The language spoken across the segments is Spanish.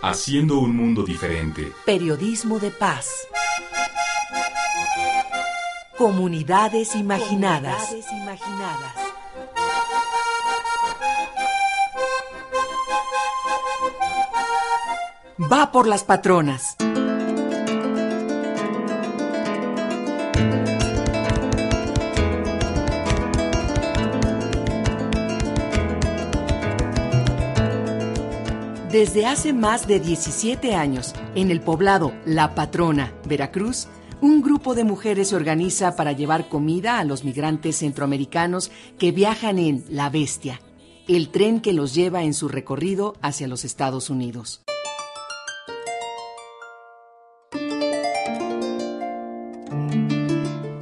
Haciendo un mundo diferente. Periodismo de paz. Comunidades imaginadas. Comunidades imaginadas. Va por las patronas. Desde hace más de 17 años, en el poblado La Patrona, Veracruz, un grupo de mujeres se organiza para llevar comida a los migrantes centroamericanos que viajan en La Bestia, el tren que los lleva en su recorrido hacia los Estados Unidos.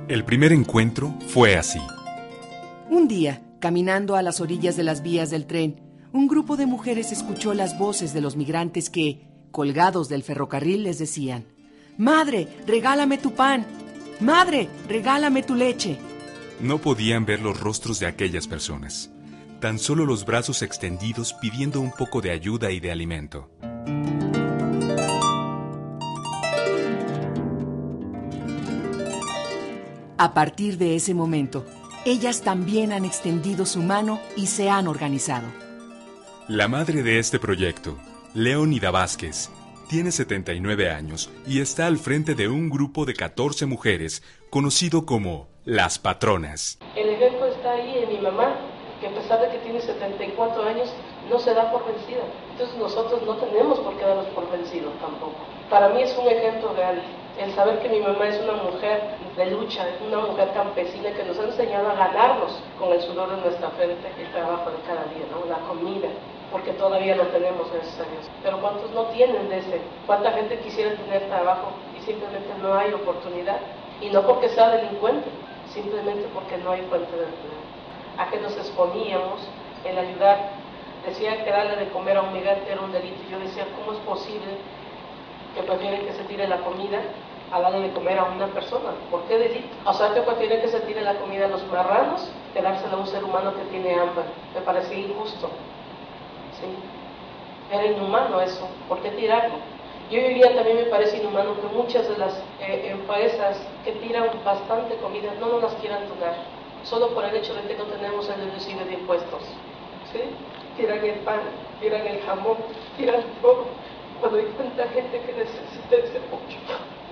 El primer encuentro fue así. Un día, caminando a las orillas de las vías del tren, un grupo de mujeres escuchó las voces de los migrantes que, colgados del ferrocarril, les decían, Madre, regálame tu pan. Madre, regálame tu leche. No podían ver los rostros de aquellas personas, tan solo los brazos extendidos pidiendo un poco de ayuda y de alimento. A partir de ese momento, ellas también han extendido su mano y se han organizado. La madre de este proyecto, Leonida Vázquez, tiene 79 años y está al frente de un grupo de 14 mujeres conocido como Las Patronas. El ejemplo está ahí en mi mamá, que a pesar de que tiene 74 años, no se da por vencida. Entonces nosotros no tenemos por qué darnos por vencidos tampoco. Para mí es un ejemplo real el saber que mi mamá es una mujer de lucha, una mujer campesina que nos ha enseñado a ganarnos con el sudor de nuestra frente el trabajo de cada día, ¿no? la comida, porque todavía lo tenemos, gracias a Dios. Pero ¿cuántos no tienen de ese? ¿Cuánta gente quisiera tener trabajo y simplemente no hay oportunidad? Y no porque sea delincuente, simplemente porque no hay fuente de empleo. ¿A qué nos exponíamos? El ayudar. Decía que darle de comer a un migrante era un delito. Y yo decía, ¿cómo es posible que prefieren que se tire la comida a darle de comer a una persona. ¿Por qué delito? O sea, que prefieren que se tire la comida a los marranos que dársela a un ser humano que tiene hambre. Me parecía injusto. ¿Sí? Era inhumano eso. ¿Por qué tirarlo? Yo hoy día también me parece inhumano que muchas de las eh, empresas que tiran bastante comida no nos las quieran donar, solo por el hecho de que no tenemos el deducible de impuestos. ¿Sí? Tiran el pan, tiran el jamón, tiran todo cuando hay tanta gente que necesita ese pollo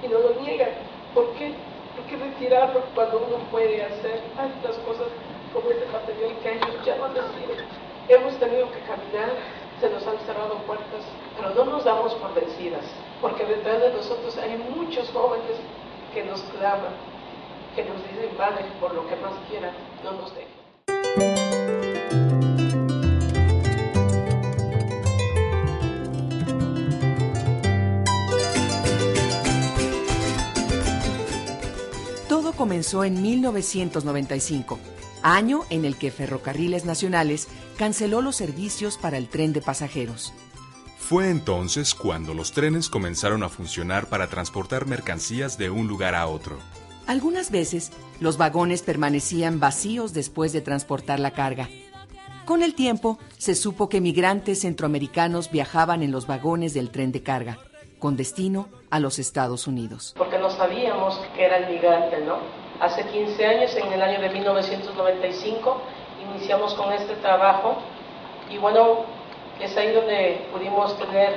y no lo niegan. ¿Por qué? ¿Por qué retirarlo cuando uno puede hacer tantas cosas como este material que ellos ya no deciden? Hemos tenido que caminar, se nos han cerrado puertas, pero no nos damos por vencidas, porque detrás de nosotros hay muchos jóvenes que nos claman, que nos dicen, madre, por lo que más quieran, no nos dejen. Todo comenzó en 1995, año en el que Ferrocarriles Nacionales canceló los servicios para el tren de pasajeros. Fue entonces cuando los trenes comenzaron a funcionar para transportar mercancías de un lugar a otro. Algunas veces, los vagones permanecían vacíos después de transportar la carga. Con el tiempo, se supo que migrantes centroamericanos viajaban en los vagones del tren de carga, con destino a los Estados Unidos. Porque no sabíamos que era el migrante, ¿no? Hace 15 años, en el año de 1995, iniciamos con este trabajo y bueno, es ahí donde pudimos tener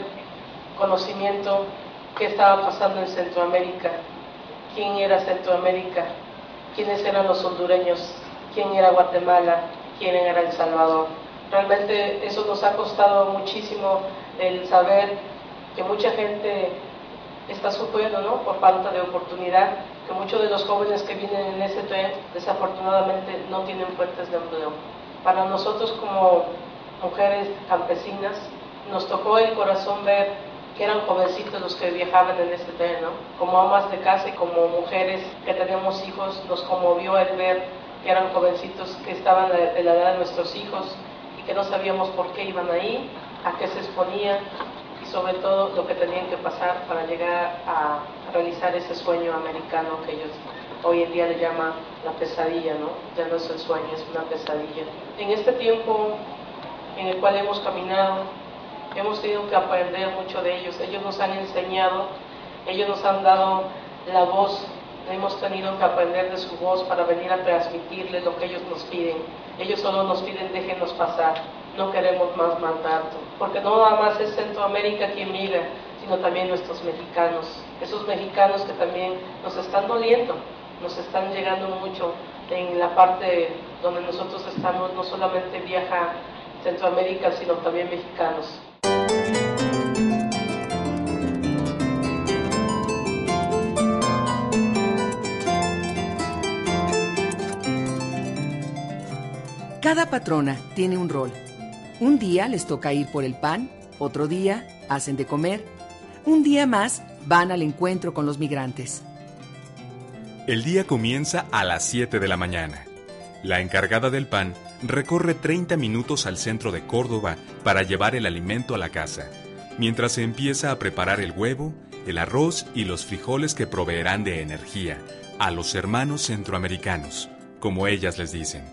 conocimiento qué estaba pasando en Centroamérica, quién era Centroamérica, quiénes eran los hondureños, quién era Guatemala, quién era El Salvador. Realmente eso nos ha costado muchísimo el saber que mucha gente está sufriendo ¿no? por falta de oportunidad, que muchos de los jóvenes que vienen en ese tren desafortunadamente no tienen fuentes de empleo. Para nosotros como mujeres campesinas nos tocó el corazón ver que eran jovencitos los que viajaban en este tren, ¿no? Como amas de casa y como mujeres que tenemos hijos, nos conmovió el ver que eran jovencitos que estaban de la edad de nuestros hijos y que no sabíamos por qué iban ahí, a qué se exponían y sobre todo lo que tenían que pasar para llegar a realizar ese sueño americano que ellos hoy en día le llaman la pesadilla, ¿no? Ya no es el sueño, es una pesadilla. En este tiempo en el cual hemos caminado, hemos tenido que aprender mucho de ellos. Ellos nos han enseñado, ellos nos han dado la voz, hemos tenido que aprender de su voz para venir a transmitirles lo que ellos nos piden. Ellos solo nos piden déjenos pasar, no queremos más mandato, porque no nada más es Centroamérica quien migra, sino también nuestros mexicanos, esos mexicanos que también nos están doliendo, nos están llegando mucho en la parte donde nosotros estamos, no solamente viaja Centroamérica, sino también mexicanos. Cada patrona tiene un rol. Un día les toca ir por el pan, otro día hacen de comer, un día más van al encuentro con los migrantes. El día comienza a las 7 de la mañana. La encargada del pan recorre 30 minutos al centro de Córdoba para llevar el alimento a la casa, mientras se empieza a preparar el huevo, el arroz y los frijoles que proveerán de energía a los hermanos centroamericanos, como ellas les dicen.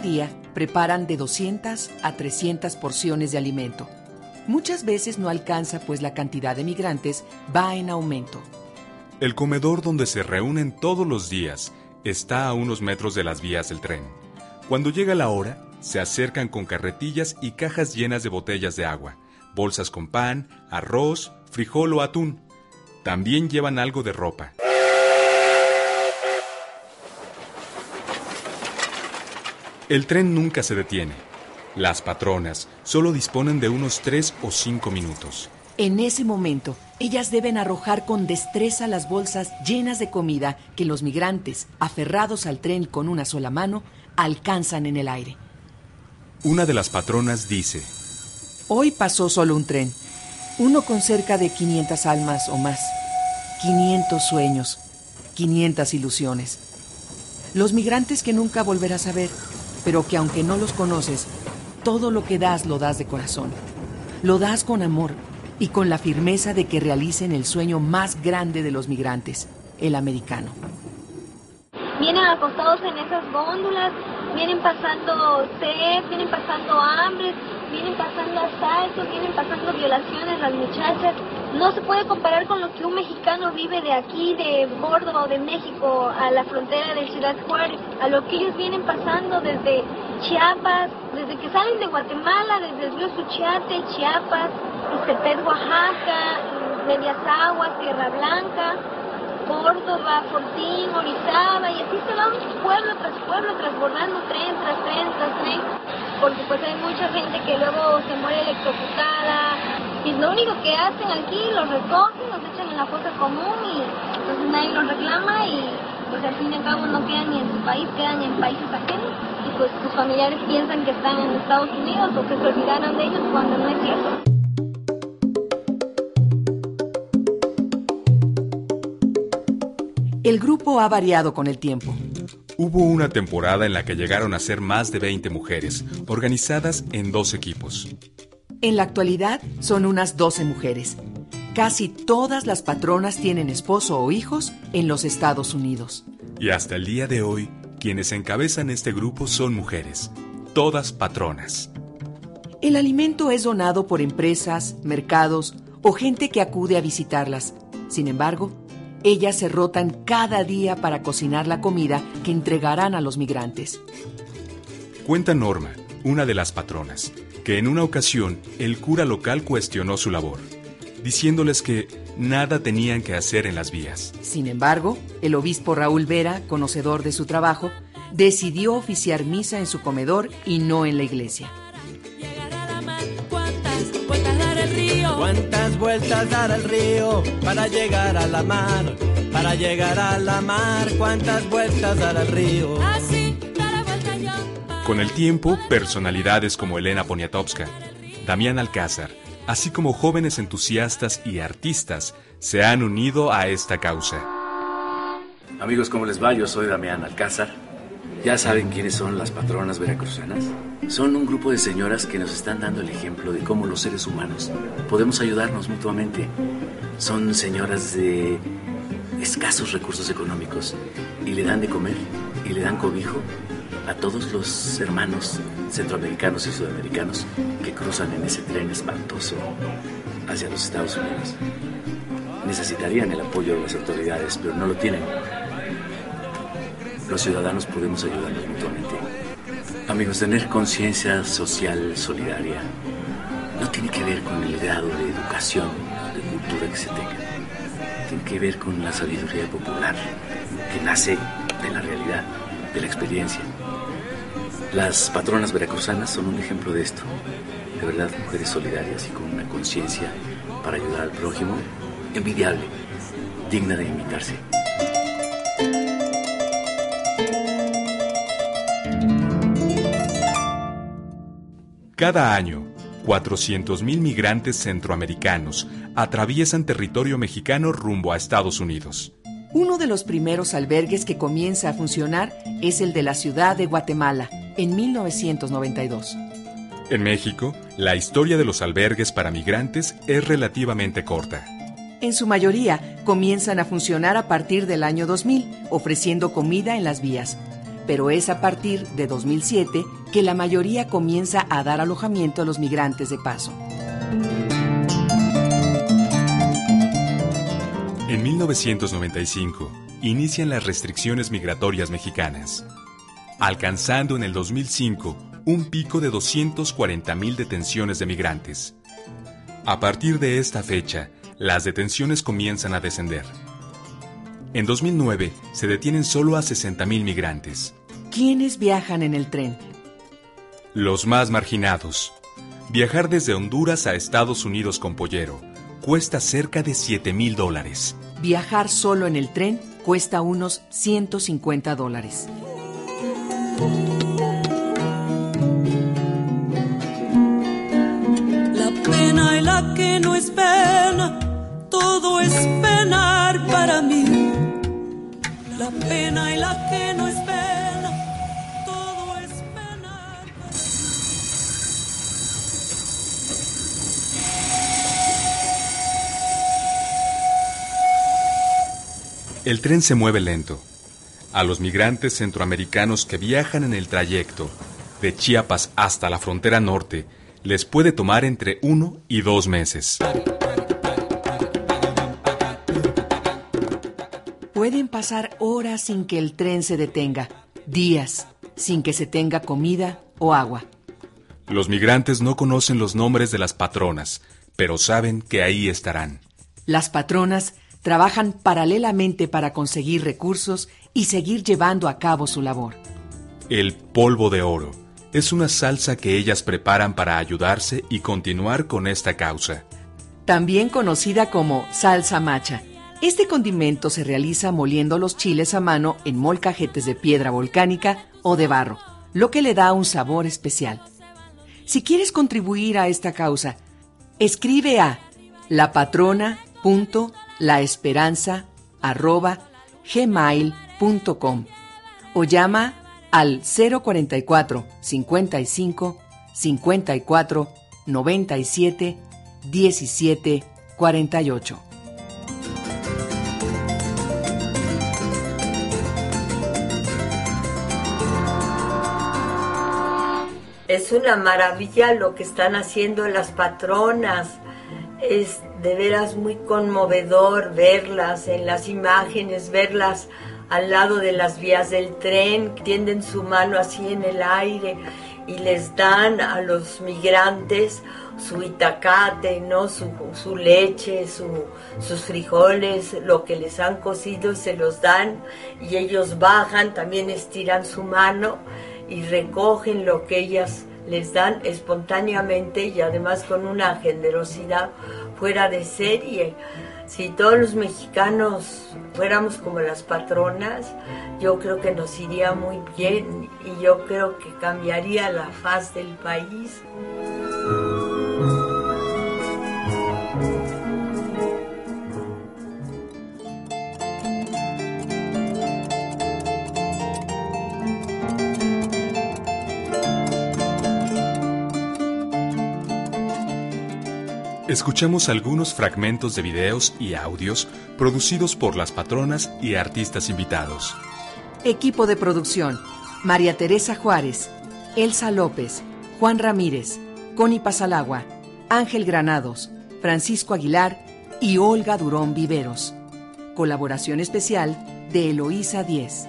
Día preparan de 200 a 300 porciones de alimento. Muchas veces no alcanza pues la cantidad de migrantes va en aumento. El comedor donde se reúnen todos los días está a unos metros de las vías del tren. Cuando llega la hora, se acercan con carretillas y cajas llenas de botellas de agua, bolsas con pan, arroz, frijol o atún. También llevan algo de ropa. El tren nunca se detiene. Las patronas solo disponen de unos tres o cinco minutos. En ese momento, ellas deben arrojar con destreza las bolsas llenas de comida que los migrantes, aferrados al tren con una sola mano, alcanzan en el aire. Una de las patronas dice, Hoy pasó solo un tren, uno con cerca de 500 almas o más, 500 sueños, 500 ilusiones. Los migrantes que nunca volverás a ver, pero que aunque no los conoces, todo lo que das lo das de corazón. Lo das con amor y con la firmeza de que realicen el sueño más grande de los migrantes, el americano. Vienen acostados en esas góndolas, vienen pasando sed, vienen pasando hambre, vienen pasando asaltos, vienen pasando violaciones las muchachas. No se puede comparar con lo que un mexicano vive de aquí, de Córdoba o de México, a la frontera de Ciudad Juárez, a lo que ellos vienen pasando desde Chiapas, desde que salen de Guatemala, desde el río Suchiate, Chiapas, Ixtepec, Oaxaca, Medias Aguas, Tierra Blanca, Córdoba, Fortín, Orizaba, y así se van pueblo tras pueblo, transbordando tren tras tren tras tren, porque pues hay mucha gente que luego se muere electrocutada, y lo único que hacen aquí, los recogen, los echan en la fosa común, y entonces nadie los reclama, y pues al fin y al cabo no quedan ni en su país, quedan en países ajenos, y pues sus familiares piensan que están en Estados Unidos o que se olvidaron de ellos cuando no es cierto. El grupo ha variado con el tiempo. Hubo una temporada en la que llegaron a ser más de 20 mujeres, organizadas en dos equipos. En la actualidad son unas 12 mujeres. Casi todas las patronas tienen esposo o hijos en los Estados Unidos. Y hasta el día de hoy, quienes encabezan este grupo son mujeres, todas patronas. El alimento es donado por empresas, mercados o gente que acude a visitarlas. Sin embargo, ellas se rotan cada día para cocinar la comida que entregarán a los migrantes. Cuenta Norma, una de las patronas, que en una ocasión el cura local cuestionó su labor, diciéndoles que nada tenían que hacer en las vías. Sin embargo, el obispo Raúl Vera, conocedor de su trabajo, decidió oficiar misa en su comedor y no en la iglesia. ¿Cuántas vueltas dar al río para llegar a la mar? para llegar a la mar, cuántas vueltas dará el río. Con el tiempo, personalidades como Elena Poniatowska, Damián Alcázar, así como jóvenes entusiastas y artistas, se han unido a esta causa. Amigos, ¿cómo les va? Yo soy Damián Alcázar. ¿Ya saben quiénes son las patronas veracruzanas? Son un grupo de señoras que nos están dando el ejemplo de cómo los seres humanos podemos ayudarnos mutuamente. Son señoras de escasos recursos económicos y le dan de comer y le dan cobijo a todos los hermanos centroamericanos y sudamericanos que cruzan en ese tren espantoso hacia los Estados Unidos. Necesitarían el apoyo de las autoridades, pero no lo tienen los ciudadanos podemos ayudarnos mutuamente. Amigos, tener conciencia social solidaria no tiene que ver con el grado de educación, de cultura que se tenga. Tiene que ver con la sabiduría popular que nace de la realidad, de la experiencia. Las patronas veracruzanas son un ejemplo de esto. De verdad, mujeres solidarias y con una conciencia para ayudar al prójimo envidiable, digna de imitarse. Cada año, 400.000 migrantes centroamericanos atraviesan territorio mexicano rumbo a Estados Unidos. Uno de los primeros albergues que comienza a funcionar es el de la ciudad de Guatemala, en 1992. En México, la historia de los albergues para migrantes es relativamente corta. En su mayoría, comienzan a funcionar a partir del año 2000, ofreciendo comida en las vías, pero es a partir de 2007 que la mayoría comienza a dar alojamiento a los migrantes de paso. En 1995 inician las restricciones migratorias mexicanas, alcanzando en el 2005 un pico de 240.000 detenciones de migrantes. A partir de esta fecha, las detenciones comienzan a descender. En 2009 se detienen solo a 60.000 migrantes. ¿Quiénes viajan en el tren? Los más marginados. Viajar desde Honduras a Estados Unidos con Pollero cuesta cerca de 7 mil dólares. Viajar solo en el tren cuesta unos 150 dólares. La pena y la que no es pena, todo es penar para mí. La pena y la que no es pena, El tren se mueve lento. A los migrantes centroamericanos que viajan en el trayecto de Chiapas hasta la frontera norte les puede tomar entre uno y dos meses. Pueden pasar horas sin que el tren se detenga, días sin que se tenga comida o agua. Los migrantes no conocen los nombres de las patronas, pero saben que ahí estarán. Las patronas trabajan paralelamente para conseguir recursos y seguir llevando a cabo su labor. El polvo de oro es una salsa que ellas preparan para ayudarse y continuar con esta causa. También conocida como salsa macha. Este condimento se realiza moliendo los chiles a mano en molcajetes de piedra volcánica o de barro, lo que le da un sabor especial. Si quieres contribuir a esta causa, escribe a lapatrona.laesperanza.gmail.com o llama al 044 55 54 97 17 48. Es una maravilla lo que están haciendo las patronas. Es de veras muy conmovedor verlas en las imágenes, verlas al lado de las vías del tren, tienden su mano así en el aire y les dan a los migrantes su itacate, ¿no? su, su leche, su, sus frijoles, lo que les han cocido se los dan y ellos bajan, también estiran su mano y recogen lo que ellas les dan espontáneamente y además con una generosidad fuera de serie. Si todos los mexicanos fuéramos como las patronas, yo creo que nos iría muy bien y yo creo que cambiaría la faz del país. Escuchamos algunos fragmentos de videos y audios producidos por las patronas y artistas invitados. Equipo de producción: María Teresa Juárez, Elsa López, Juan Ramírez, Connie Pasalagua, Ángel Granados, Francisco Aguilar y Olga Durón Viveros. Colaboración especial de Eloísa Díez.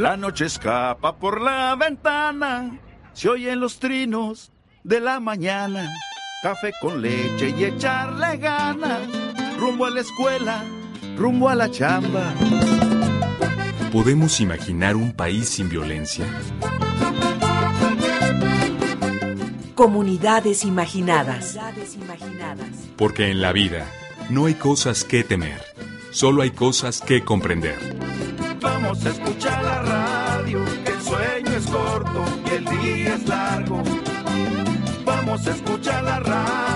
La noche escapa por la ventana, se oyen los trinos de la mañana. Café con leche y echarle ganas, rumbo a la escuela, rumbo a la chamba. ¿Podemos imaginar un país sin violencia? Comunidades imaginadas. Porque en la vida no hay cosas que temer, solo hay cosas que comprender. Vamos a escuchar la radio, el sueño es corto y el día es largo. Vamos a escuchar la radio